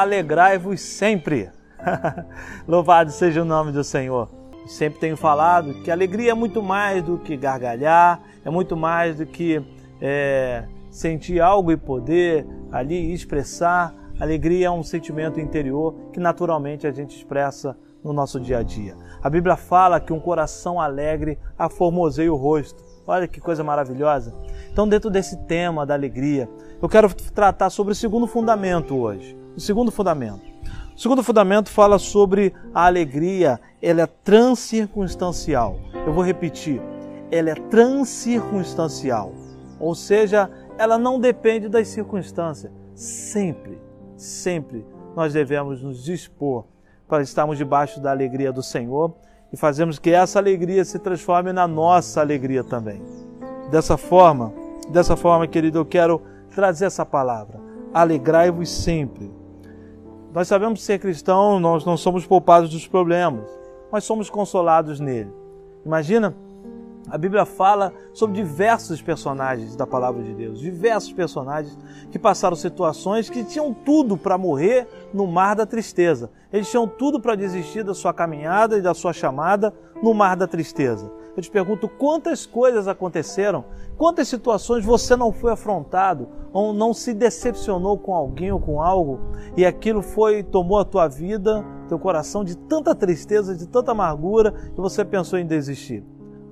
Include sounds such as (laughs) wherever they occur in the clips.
alegrai-vos sempre. (laughs) Louvado seja o nome do Senhor. Sempre tenho falado que alegria é muito mais do que gargalhar, é muito mais do que é, sentir algo e poder ali expressar. Alegria é um sentimento interior que naturalmente a gente expressa no nosso dia a dia. A Bíblia fala que um coração alegre aformoseia o rosto. Olha que coisa maravilhosa. Então, dentro desse tema da alegria, eu quero tratar sobre o segundo fundamento hoje. O segundo fundamento. O segundo fundamento fala sobre a alegria, ela é transcircunstancial. Eu vou repetir, ela é transcircunstancial. Ou seja, ela não depende das circunstâncias. Sempre, sempre nós devemos nos dispor para estarmos debaixo da alegria do Senhor e fazermos que essa alegria se transforme na nossa alegria também. Dessa forma, dessa forma, querido, eu quero trazer essa palavra. Alegrai-vos sempre. Nós sabemos ser cristão, nós não somos poupados dos problemas, mas somos consolados nele. Imagina a Bíblia fala sobre diversos personagens da palavra de Deus, diversos personagens que passaram situações que tinham tudo para morrer no mar da tristeza. Eles tinham tudo para desistir da sua caminhada e da sua chamada no mar da tristeza. Eu te pergunto quantas coisas aconteceram, quantas situações você não foi afrontado ou não se decepcionou com alguém ou com algo e aquilo foi tomou a tua vida, teu coração de tanta tristeza, de tanta amargura e você pensou em desistir.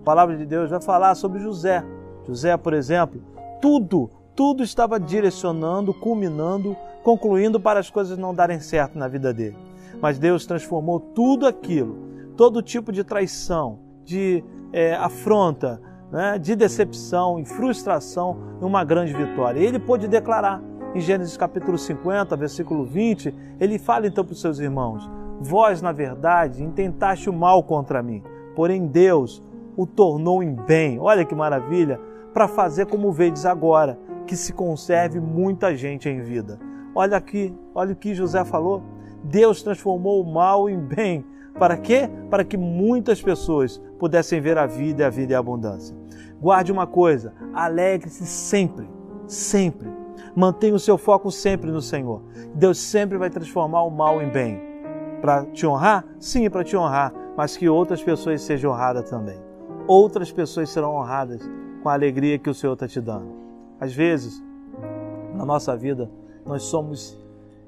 A palavra de Deus vai falar sobre José. José, por exemplo, tudo, tudo estava direcionando, culminando, concluindo para as coisas não darem certo na vida dele. Mas Deus transformou tudo aquilo, todo tipo de traição, de é, afronta, né, de decepção e frustração em uma grande vitória. Ele pôde declarar em Gênesis capítulo 50, versículo 20, ele fala então para os seus irmãos: Vós, na verdade, intentaste o mal contra mim, porém Deus o tornou em bem. Olha que maravilha! Para fazer como vedes agora, que se conserve muita gente em vida. Olha aqui, olha o que José falou. Deus transformou o mal em bem. Para quê? Para que muitas pessoas pudessem ver a vida e a vida em abundância. Guarde uma coisa: alegre-se sempre, sempre. Mantenha o seu foco sempre no Senhor. Deus sempre vai transformar o mal em bem. Para te honrar? Sim, para te honrar, mas que outras pessoas sejam honradas também outras pessoas serão honradas com a alegria que o Senhor está te dando. Às vezes, na nossa vida, nós somos,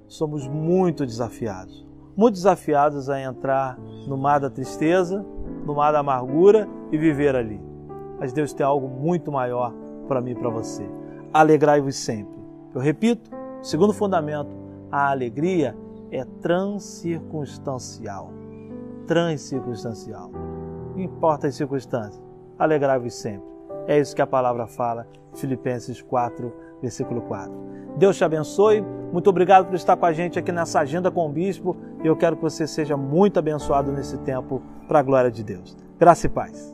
somos muito desafiados. Muito desafiados a entrar no mar da tristeza, no mar da amargura e viver ali. Mas Deus tem algo muito maior para mim e para você. Alegrai-vos sempre. Eu repito, segundo fundamento, a alegria é transcircunstancial. Transcircunstancial não importa as circunstâncias, alegrai-vos sempre. É isso que a palavra fala, Filipenses 4, versículo 4. Deus te abençoe. Muito obrigado por estar com a gente aqui nessa agenda com o bispo. E eu quero que você seja muito abençoado nesse tempo para a glória de Deus. Graça e paz.